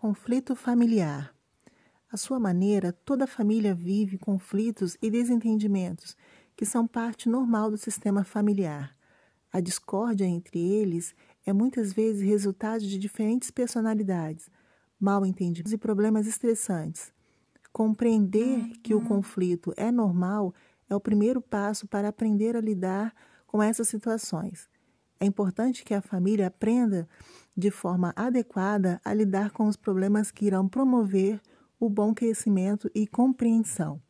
Conflito familiar. À sua maneira, toda família vive conflitos e desentendimentos, que são parte normal do sistema familiar. A discórdia entre eles é muitas vezes resultado de diferentes personalidades, mal entendidos e problemas estressantes. Compreender que o conflito é normal é o primeiro passo para aprender a lidar com essas situações. É importante que a família aprenda de forma adequada a lidar com os problemas que irão promover o bom crescimento e compreensão.